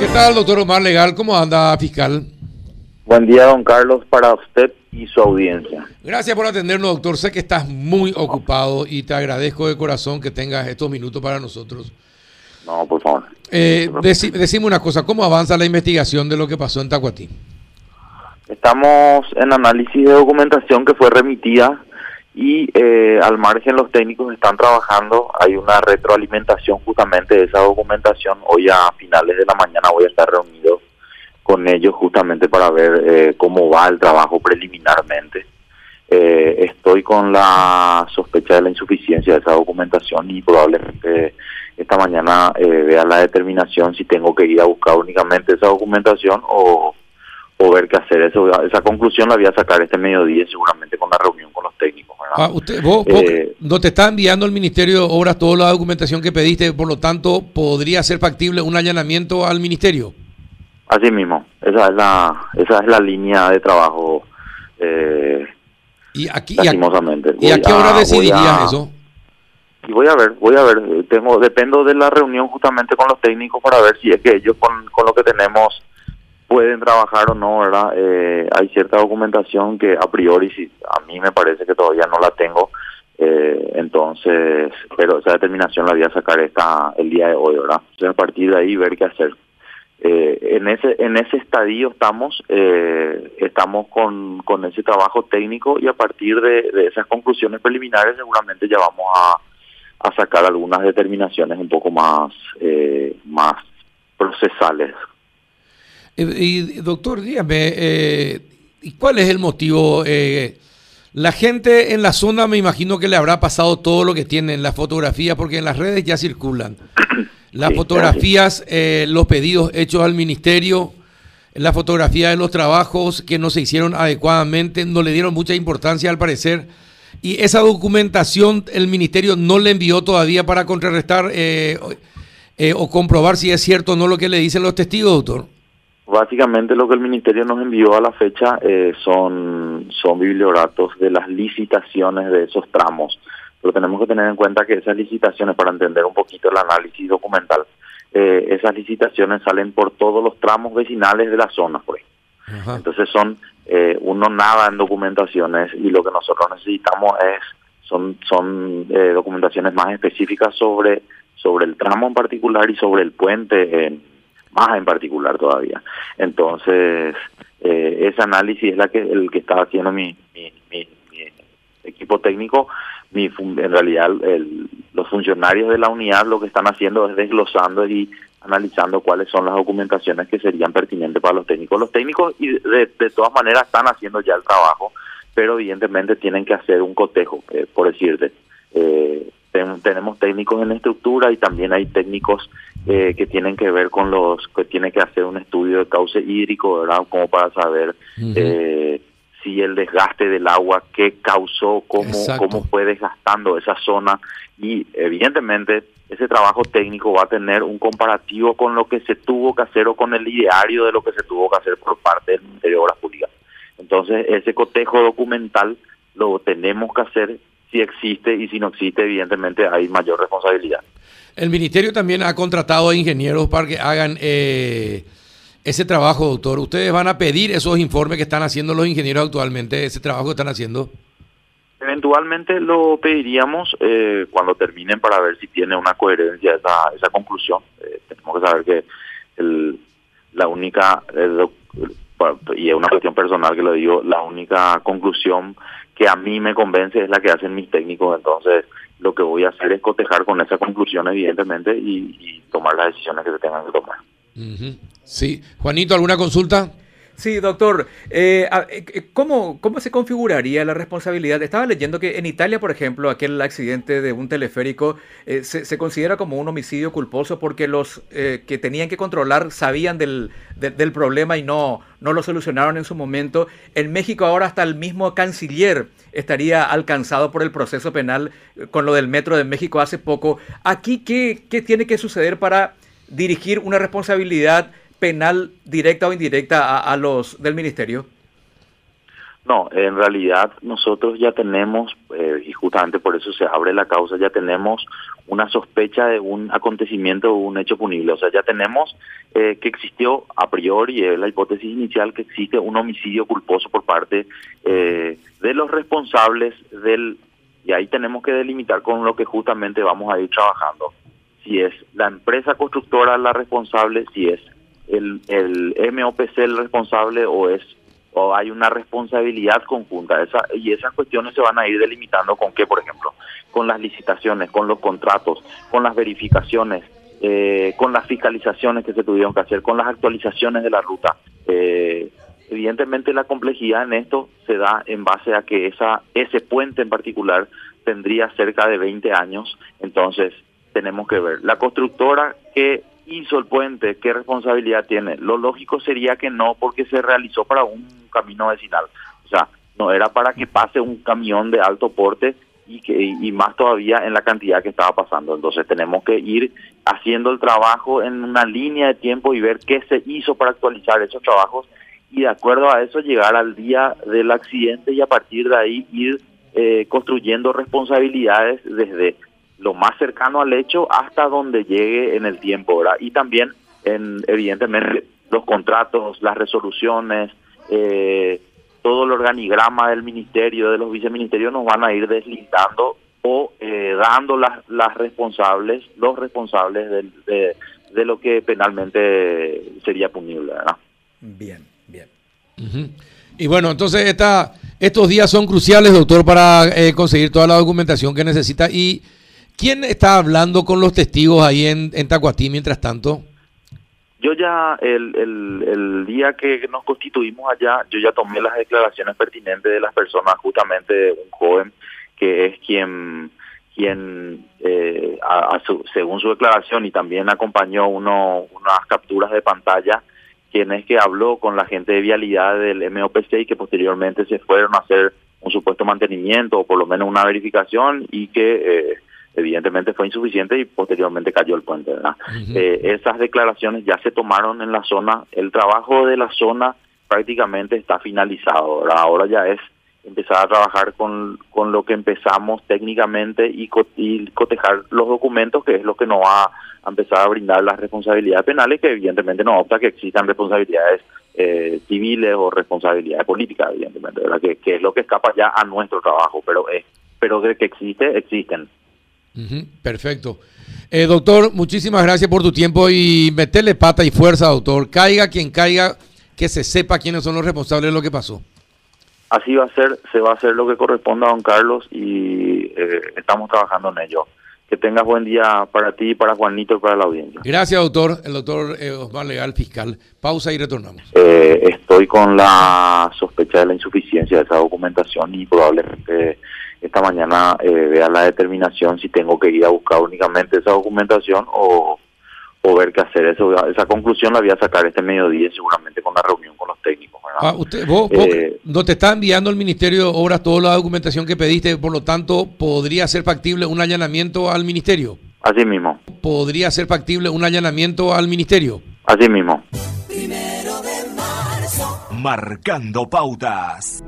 ¿Qué tal, doctor Omar Legal? ¿Cómo anda, fiscal? Buen día, don Carlos, para usted y su audiencia. Gracias por atendernos, doctor. Sé que estás muy ocupado y te agradezco de corazón que tengas estos minutos para nosotros. No, por favor. Eh, deci- decime una cosa, ¿cómo avanza la investigación de lo que pasó en Tacuatí? Estamos en análisis de documentación que fue remitida y eh, al margen los técnicos están trabajando. Hay una retroalimentación justamente de esa documentación. Hoy a finales de la mañana voy a estar reunido con ellos justamente para ver eh, cómo va el trabajo preliminarmente. Eh, estoy con la sospecha de la insuficiencia de esa documentación y probablemente esta mañana eh, vea la determinación si tengo que ir a buscar únicamente esa documentación o, o ver qué hacer. Eso, esa conclusión la voy a sacar este mediodía seguramente con la reunión ¿verdad? Ah, usted, vos, vos- Eh, no te está enviando el Ministerio de Obras toda la documentación que pediste, por lo tanto, ¿podría ser factible un allanamiento al Ministerio? Así mismo, esa es la, esa es la línea de trabajo. Eh, ¿Y, aquí, y, a, y a qué hora decidirías a- eso? Y voy a ver, voy a ver, tengo, dependo de la reunión justamente con los técnicos para ver si es que ellos con, con lo que tenemos pueden trabajar o no, ¿verdad? Eh, hay cierta documentación que a priori si, a mí me parece que todavía no la tengo, eh, entonces, pero esa determinación la voy a sacar esta el día de hoy, ¿verdad? Entonces a partir de ahí ver qué hacer. Eh, en ese en ese estadio estamos eh, estamos con, con ese trabajo técnico y a partir de, de esas conclusiones preliminares seguramente ya vamos a, a sacar algunas determinaciones un poco más eh, más procesales Eh, Y, doctor, dígame, eh, ¿y cuál es el motivo? Eh, la gente en la zona me imagino que le habrá pasado todo lo que tienen, las fotografías, porque en las redes ya circulan. Las Sí, fotografías, eh, los pedidos hechos al ministerio, la fotografía de los trabajos que no se hicieron adecuadamente, no le dieron mucha importancia al parecer. Y esa documentación el ministerio no le envió todavía para contrarrestar eh, o- eh, o comprobar si es cierto o no lo que le dicen los testigos, doctor. Básicamente lo que el ministerio nos envió a la fecha eh, son, son biblioratos de las licitaciones de esos tramos. Pero tenemos que tener en cuenta que esas licitaciones, para entender un poquito el análisis documental, eh, esas licitaciones salen por todos los tramos vecinales de la zona. Ajá. Entonces son, eh, uno nada en documentaciones y lo que nosotros necesitamos es, son, son eh, documentaciones más específicas sobre, sobre el tramo en particular y sobre el puente en, más en particular todavía. Entonces, eh, ese análisis es la que el que está haciendo mi, mi, mi- mi equipo técnico. Mi, en realidad, el- los funcionarios de la unidad lo que están haciendo es desglosando y analizando cuáles son las documentaciones que serían pertinentes para los técnicos. Los técnicos, y de, de todas maneras, están haciendo ya el trabajo, pero evidentemente tienen que hacer un cotejo, eh, por decirte. Eh, ten- tenemos técnicos en estructura y también hay técnicos eh, que tienen que ver con los que tienen que hacer un estudio de cauce hídrico, ¿verdad? Como para saber eh, si el desgaste del agua, qué causó, cómo, Exacto. cómo fue desgastando esa zona y evidentemente ese trabajo técnico va a tener un comparativo con lo que se tuvo que hacer o con el ideario de lo que se tuvo que hacer por parte del Ministerio de Obras Públicas. Entonces ese cotejo documental lo tenemos que hacer si existe y si no existe evidentemente hay mayor responsabilidad. El ministerio también ha contratado a ingenieros para que hagan eh, ese trabajo, doctor. Ustedes van a pedir esos informes que están haciendo los ingenieros actualmente, ese trabajo que están haciendo. Eventualmente lo pediríamos eh, cuando terminen para ver si tiene una coherencia esa, esa conclusión. Eh, tenemos que saber que el, la única, lo- y es una cuestión personal que lo digo, la única conclusión que a mí me convence es la que hacen mis técnicos. Entonces lo que voy a hacer es cotejar con esa conclusión evidentemente y, tomar las decisiones que se tengan que tomar. Sí. Juanito, ¿alguna consulta? Sí, doctor. Eh, a- eh, ¿cómo, ¿Cómo se configuraría la responsabilidad? Estaba leyendo que en Italia, por ejemplo, aquel accidente de un teleférico eh, se, considera como un homicidio culposo porque los eh, que tenían que controlar sabían del, de- del problema y no, no lo solucionaron en su momento. En México ahora hasta el mismo canciller estaría alcanzado por el proceso penal eh, con lo del Metro de México hace poco. Aquí, ¿qué, qué tiene que suceder para dirigir una responsabilidad penal directa o indirecta a, los del ministerio? No, en realidad nosotros ya tenemos, eh, y justamente por eso se abre la causa, ya tenemos una sospecha de un acontecimiento o un hecho punible. O sea, ya tenemos eh, que existió a priori, es la hipótesis inicial, que existe un homicidio culposo por parte eh, de los responsables del... Y ahí tenemos que delimitar con lo que justamente vamos a ir trabajando. Si es la empresa constructora la responsable, si es el, el MOPC el responsable o es o hay una responsabilidad conjunta. Esa, y esas cuestiones se van a ir delimitando con qué, por ejemplo, con las licitaciones, con los contratos, con las verificaciones, eh, con las fiscalizaciones que se tuvieron que hacer, con las actualizaciones de la ruta. Eh, evidentemente la complejidad en esto se da en base a que esa ese puente en particular tendría cerca de 20 años, entonces tenemos que ver. La constructora que hizo el puente, ¿qué responsabilidad tiene? Lo lógico sería que no, porque se realizó para un camino vecinal. O sea, no era para que pase un camión de alto porte y, que, y más todavía en la cantidad que estaba pasando. Entonces tenemos que ir haciendo el trabajo en una línea de tiempo y ver qué se hizo para actualizar esos trabajos y de acuerdo a eso llegar al día del accidente y a partir de ahí ir eh, construyendo responsabilidades desde lo más cercano al hecho hasta donde llegue en el tiempo, ¿verdad? Y también, en, evidentemente, los contratos, las resoluciones, eh, todo el organigrama del ministerio, de los viceministerios, nos van a ir deslindando o eh, dando las, las responsables, los responsables de, de, lo que penalmente sería punible, ¿verdad? Bien, bien. Y bueno, entonces esta, estos días son cruciales, doctor, para eh, conseguir toda la documentación que necesita y ¿Quién está hablando con los testigos ahí en, en Tacuatí mientras tanto? Yo ya, el, el, día que nos constituimos allá, yo ya tomé las declaraciones pertinentes de las personas, justamente un joven que es quien, quien eh, según su declaración y también acompañó uno, unas capturas de pantalla, quien es que habló con la gente de vialidad del MOPC y que posteriormente se fueron a hacer un supuesto mantenimiento o por lo menos una verificación y que... Eh, evidentemente fue insuficiente y posteriormente cayó el puente. Eh, esas declaraciones ya se tomaron en la zona, el trabajo de la zona prácticamente está finalizado, ahora ya es empezar a trabajar con, con lo que empezamos técnicamente y, cotejar los documentos, que es lo que nos va a empezar a brindar las responsabilidades penales, que evidentemente no opta que existan responsabilidades eh, civiles o responsabilidades políticas, evidentemente, ¿verdad? Que, que, es lo que escapa ya a nuestro trabajo, pero, es, pero de que existe, existen perfecto. Eh, doctor, muchísimas gracias por tu tiempo y meterle pata y fuerza, doctor. Caiga quien caiga, que se sepa quiénes son los responsables de lo que pasó. Así va a ser, se va a hacer lo que corresponda a don Carlos y eh, estamos trabajando en ello. Que tengas buen día para ti, para Juanito y para la audiencia. Gracias, doctor. El doctor eh, Osmar Legal, fiscal. Pausa y retornamos. estoy con la sospecha de la insuficiencia de esa documentación y probablemente esta mañana eh, vea la determinación si tengo que ir a buscar únicamente esa documentación o, o ver qué hacer. Eso, esa conclusión la voy a sacar este mediodía seguramente con la reunión con los técnicos. Ah, usted, vos, eh, no te está enviando el Ministerio de Obras toda la documentación que pediste, por lo tanto, ¿podría ser factible un allanamiento al Ministerio? Así mismo. ¿Podría ser factible un allanamiento al Ministerio? Así mismo. Marcando pautas.